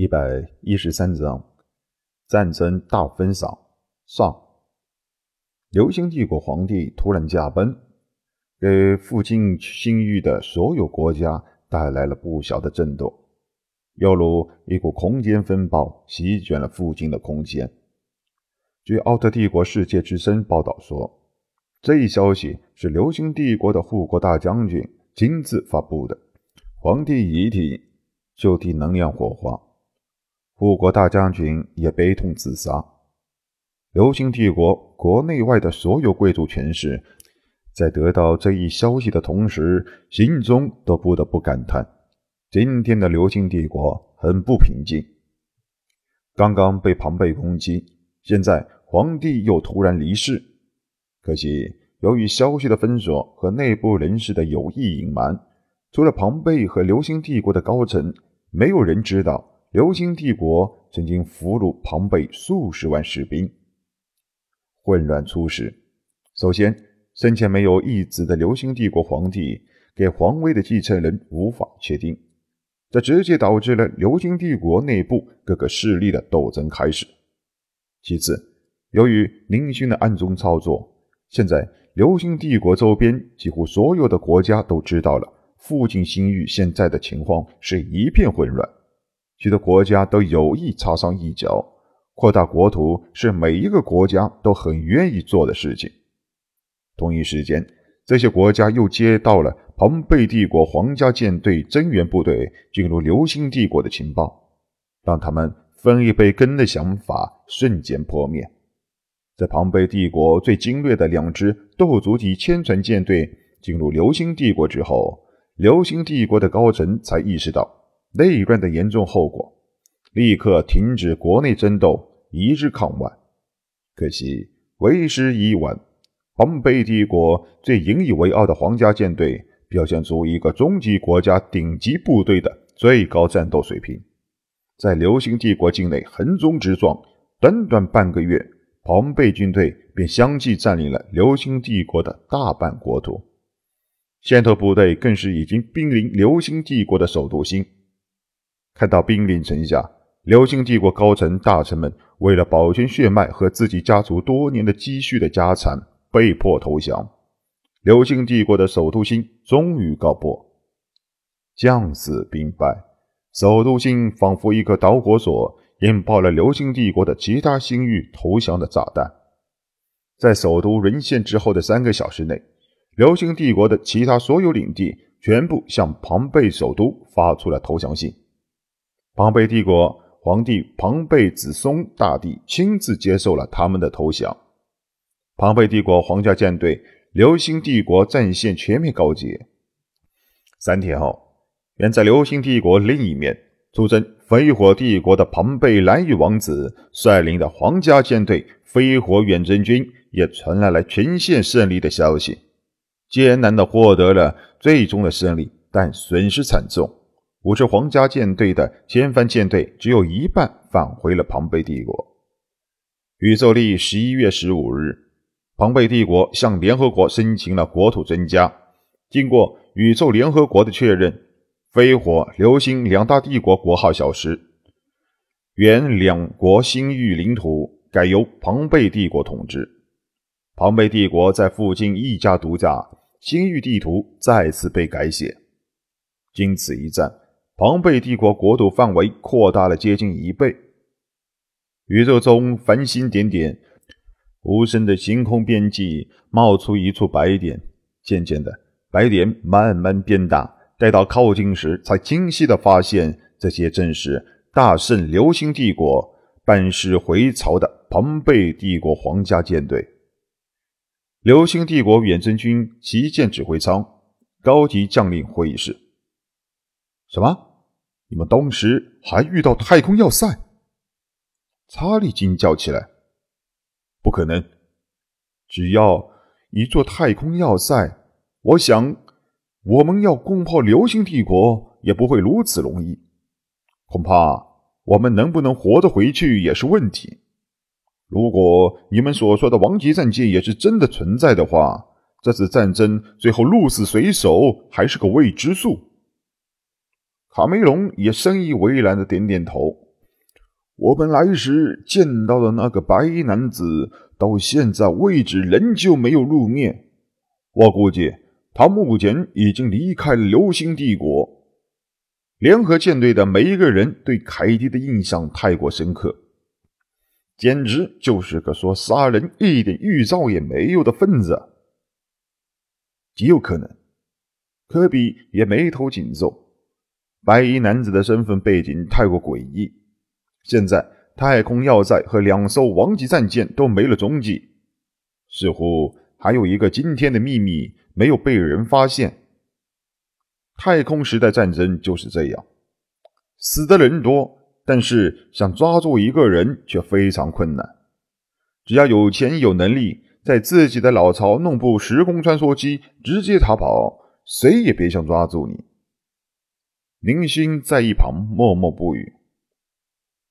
一百一十三章，战争大分赏上。流星帝国皇帝突然驾崩，给附近星域的所有国家带来了不小的震动，犹如一股空间风暴席卷了附近的空间。据奥特帝国世界之声报道说，这一消息是流星帝国的护国大将军亲自发布的。皇帝遗体就地能量火化。护国大将军也悲痛自杀。流星帝国国内外的所有贵族权势，在得到这一消息的同时，心中都不得不感叹：今天的流星帝国很不平静。刚刚被庞贝攻击，现在皇帝又突然离世。可惜，由于消息的封锁和内部人士的有意隐瞒，除了庞贝和流星帝国的高层，没有人知道。流星帝国曾经俘虏庞贝数十万士兵。混乱初始，首先，生前没有一子的流星帝国皇帝给皇位的继承人无法确定，这直接导致了流星帝国内部各个势力的斗争开始。其次，由于宁勋的暗中操作，现在流星帝国周边几乎所有的国家都知道了附近星域现在的情况是一片混乱。许多国家都有意插上一脚，扩大国土是每一个国家都很愿意做的事情。同一时间，这些国家又接到了庞贝帝国皇家舰队增援部队进入流星帝国的情报，让他们分一杯羹的想法瞬间破灭。在庞贝帝国最精锐的两支斗族级千船舰队进入流星帝国之后，流星帝国的高层才意识到。内乱的严重后果，立刻停止国内争斗，一致抗外。可惜为时已晚，庞贝帝国最引以为傲的皇家舰队表现出一个终极国家顶级部队的最高战斗水平，在流星帝国境内横冲直撞，短短半个月，庞贝军队便相继占领了流星帝国的大半国土，先头部队更是已经兵临流星帝国的首都星。看到兵临城下，流星帝国高层大臣们为了保全血脉和自己家族多年的积蓄的家产，被迫投降。流星帝国的首都星终于告破，将死兵败，首都星仿佛一颗导火索，引爆了流星帝国的其他星域投降的炸弹。在首都沦陷之后的三个小时内，流星帝国的其他所有领地全部向庞贝首都发出了投降信。庞贝帝国皇帝庞贝子松大帝亲自接受了他们的投降。庞贝帝国皇家舰队流星帝国战线全面告捷。三天后，远在流星帝国另一面出征飞火帝国的庞贝蓝羽王子率领的皇家舰队飞火远征军也传来了全线胜利的消息，艰难的获得了最终的胜利，但损失惨重。五支皇家舰队的前帆舰队只有一半返回了庞贝帝国。宇宙历十一月十五日，庞贝帝国向联合国申请了国土增加。经过宇宙联合国的确认，飞火、流星两大帝国国号消失，原两国星域领土改由庞贝帝国统治。庞贝帝国在附近一家独大，星域地图再次被改写。经此一战。庞贝帝国国土范围扩大了接近一倍，宇宙中繁星点点，无声的星空边际冒出一处白点，渐渐的，白点慢慢变大，待到靠近时，才清晰的发现，这些正是大圣流星帝国半世回朝的庞贝帝国皇家舰队。流星帝国远征军旗舰指挥舱高级将领会议室，什么？你们当时还遇到太空要塞？查理惊叫起来：“不可能！只要一座太空要塞，我想我们要攻破流星帝国也不会如此容易。恐怕我们能不能活着回去也是问题。如果你们所说的王级战舰也是真的存在的话，这次战争最后鹿死谁手还是个未知数。”卡梅隆也深以为然的点点头。我们来时见到的那个白衣男子，到现在为止仍旧没有露面。我估计他目前已经离开了流星帝国。联合舰队的每一个人对凯蒂的印象太过深刻，简直就是个说杀人一点预兆也没有的分子。极有可能，科比也眉头紧皱。白衣男子的身份背景太过诡异。现在太空要塞和两艘王级战舰都没了踪迹，似乎还有一个惊天的秘密没有被人发现。太空时代战争就是这样，死的人多，但是想抓住一个人却非常困难。只要有钱有能力，在自己的老巢弄部时空穿梭机直接逃跑，谁也别想抓住你。林星在一旁默默不语。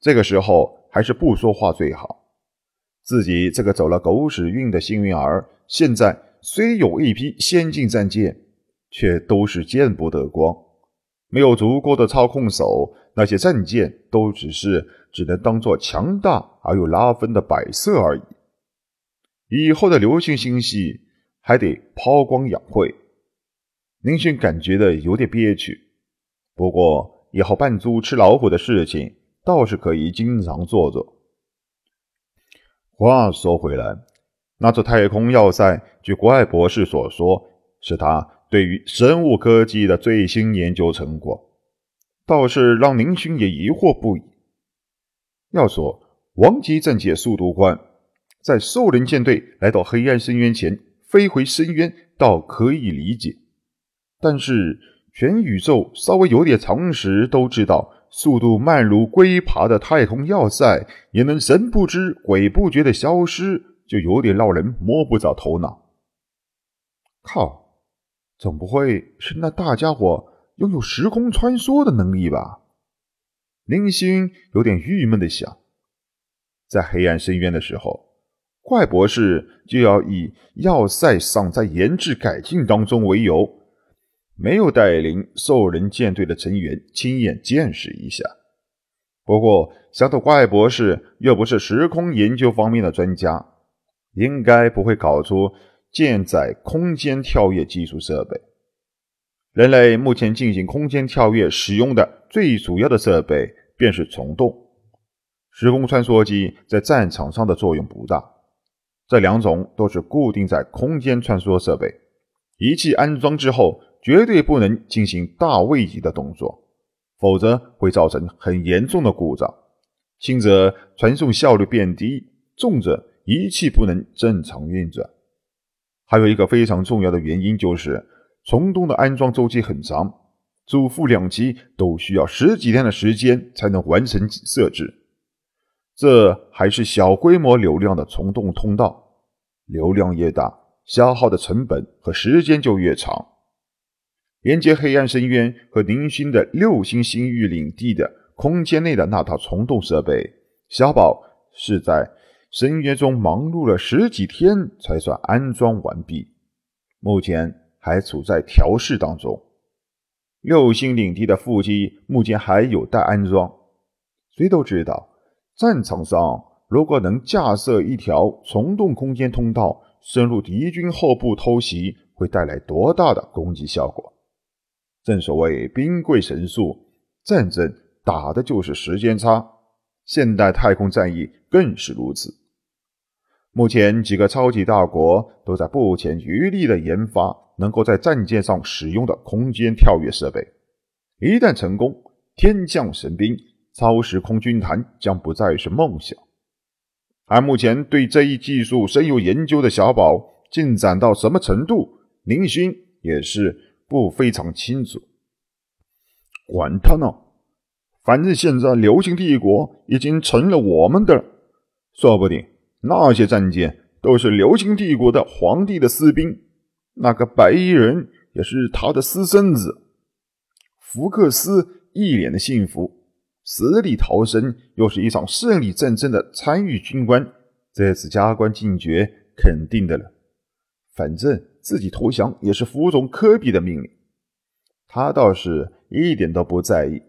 这个时候还是不说话最好。自己这个走了狗屎运的幸运儿，现在虽有一批先进战舰，却都是见不得光，没有足够的操控手，那些战舰都只是只能当做强大而又拉分的摆设而已。以后的流星星系还得抛光养晦，林迅感觉的有点憋屈。不过以后扮猪吃老虎的事情。倒是可以经常做做。话说回来，那座太空要塞，据怪博士所说，是他对于生物科技的最新研究成果，倒是让林勋也疑惑不已。要说王级战舰速度快，在兽人舰队来到黑暗深渊前飞回深渊，倒可以理解。但是全宇宙稍微有点常识都知道。速度慢如龟爬的太空要塞也能神不知鬼不觉的消失，就有点让人摸不着头脑。靠，总不会是那大家伙拥有时空穿梭的能力吧？林星有点郁闷的想。在黑暗深渊的时候，怪博士就要以要塞尚在研制改进当中为由。没有带领兽人舰队的成员亲眼见识一下。不过，想到怪博士又不是时空研究方面的专家，应该不会搞出舰载空间跳跃技术设备。人类目前进行空间跳跃使用的最主要的设备便是虫洞。时空穿梭机在战场上的作用不大，这两种都是固定在空间穿梭设备，仪器安装之后。绝对不能进行大位移的动作，否则会造成很严重的故障。轻则传送效率变低，重则仪器不能正常运转。还有一个非常重要的原因就是，虫洞的安装周期很长，主副两机都需要十几天的时间才能完成设置。这还是小规模流量的虫洞通道，流量越大，消耗的成本和时间就越长。连接黑暗深渊和零星的六星星域领地的空间内的那套虫洞设备，小宝是在深渊中忙碌了十几天才算安装完毕，目前还处在调试当中。六星领地的腹机目前还有待安装。谁都知道，战场上如果能架设一条虫洞空间通道，深入敌军后部偷袭，会带来多大的攻击效果。正所谓兵贵神速，战争打的就是时间差。现代太空战役更是如此。目前几个超级大国都在不遗余力的研发能够在战舰上使用的空间跳跃设备。一旦成功，天降神兵，超时空军团将不再是梦想。而目前对这一技术深有研究的小宝进展到什么程度，林勋也是。不非常清楚，管他呢，反正现在流星帝国已经成了我们的了，说不定那些战舰都是流星帝国的皇帝的私兵，那个白衣人也是他的私生子。福克斯一脸的幸福，死里逃生又是一场胜利战争的参与军官，这次加官进爵肯定的了，反正。自己投降也是服从科比的命令，他倒是一点都不在意。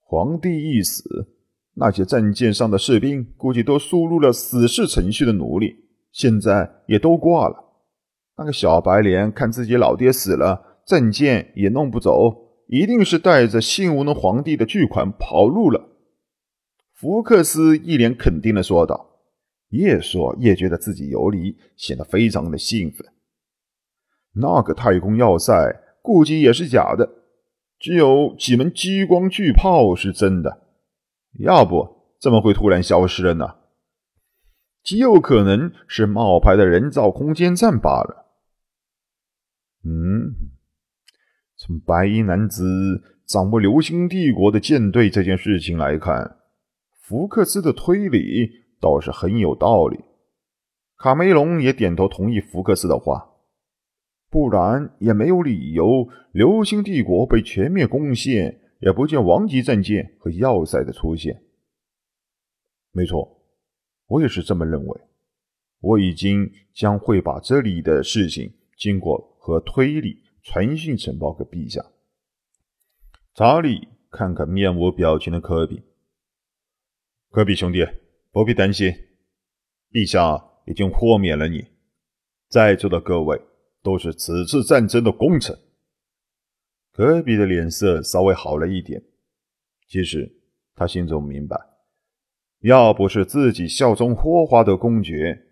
皇帝一死，那些战舰上的士兵估计都输入了死侍程序的奴隶，现在也都挂了。那个小白脸看自己老爹死了，战舰也弄不走，一定是带着信无能皇帝的巨款跑路了。福克斯一脸肯定的说道，越说越觉得自己有理，显得非常的兴奋。那个太空要塞估计也是假的，只有几门激光巨炮是真的。要不怎么会突然消失了呢？极有可能是冒牌的人造空间站罢了。嗯，从白衣男子掌握流星帝国的舰队这件事情来看，福克斯的推理倒是很有道理。卡梅隆也点头同意福克斯的话，不然也没有理由流星帝国被全面攻陷。也不见王级战舰和要塞的出现。没错，我也是这么认为。我已经将会把这里的事情经过和推理传讯呈报给陛下。查理看看面无表情的科比，科比兄弟，不必担心，陛下已经豁免了你。在座的各位都是此次战争的功臣。科比的脸色稍微好了一点。其实他心中明白，要不是自己效忠霍华德公爵，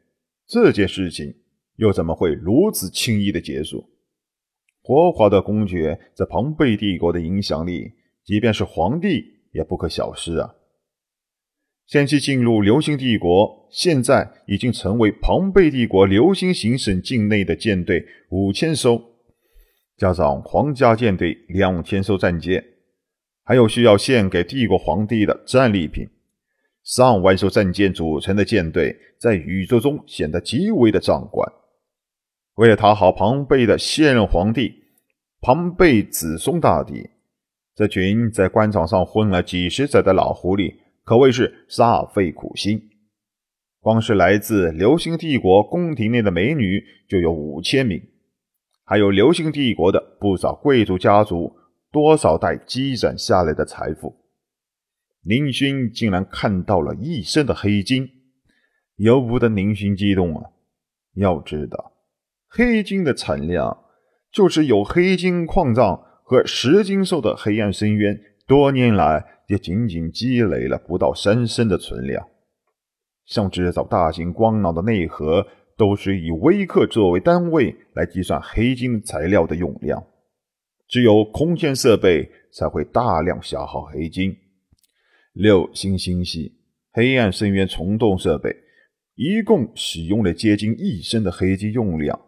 这件事情又怎么会如此轻易的结束？霍华德公爵在庞贝帝国的影响力，即便是皇帝也不可小视啊！先期进入流星帝国，现在已经成为庞贝帝国流星行省境内的舰队五千艘。加上皇家舰队两千艘战舰，还有需要献给帝国皇帝的战利品，上万艘战舰组成的舰队，在宇宙中显得极为的壮观。为了讨好庞贝的现任皇帝庞贝子松大帝，这群在官场上混了几十载的老狐狸可谓是煞费苦心。光是来自流星帝国宫廷内的美女就有五千名。还有流星帝国的不少贵族家族，多少代积攒下来的财富，宁勋竟然看到了一身的黑金，由不得宁勋激动啊！要知道，黑金的产量就是有黑金矿藏和石金兽的黑暗深渊，多年来也仅仅积累了不到三升的存量，像制造大型光脑的内核。都是以微克作为单位来计算黑金材料的用量，只有空间设备才会大量消耗黑金。六星星系黑暗深渊虫洞设备一共使用了接近一升的黑金用量，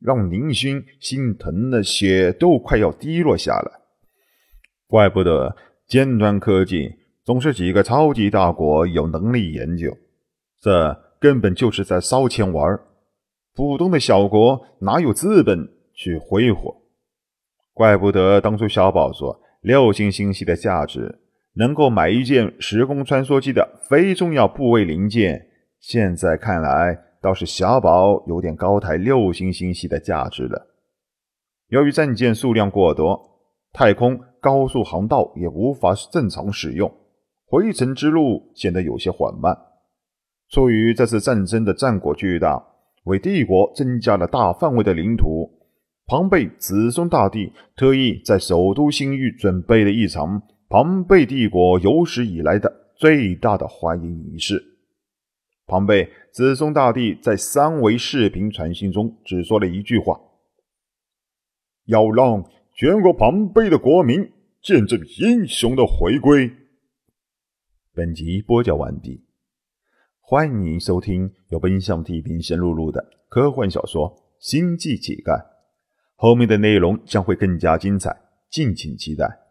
让宁勋心疼的血都快要滴落下来。怪不得尖端科技总是几个超级大国有能力研究，这。根本就是在烧钱玩普通的小国哪有资本去挥霍？怪不得当初小宝说六星星系的价值能够买一件时空穿梭机的非重要部位零件，现在看来倒是小宝有点高抬六星星系的价值了。由于战舰数量过多，太空高速航道也无法正常使用，回程之路显得有些缓慢。出于这次战争的战果巨大，为帝国增加了大范围的领土，庞贝子孙大帝特意在首都星域准备了一场庞贝帝国有史以来的最大的欢迎仪式。庞贝子孙大帝在三维视频传信中只说了一句话：“要让全国庞贝的国民见证英雄的回归。”本集播讲完毕。欢迎收听由奔向地平线录入的科幻小说《星际乞丐》，后面的内容将会更加精彩，敬请期待。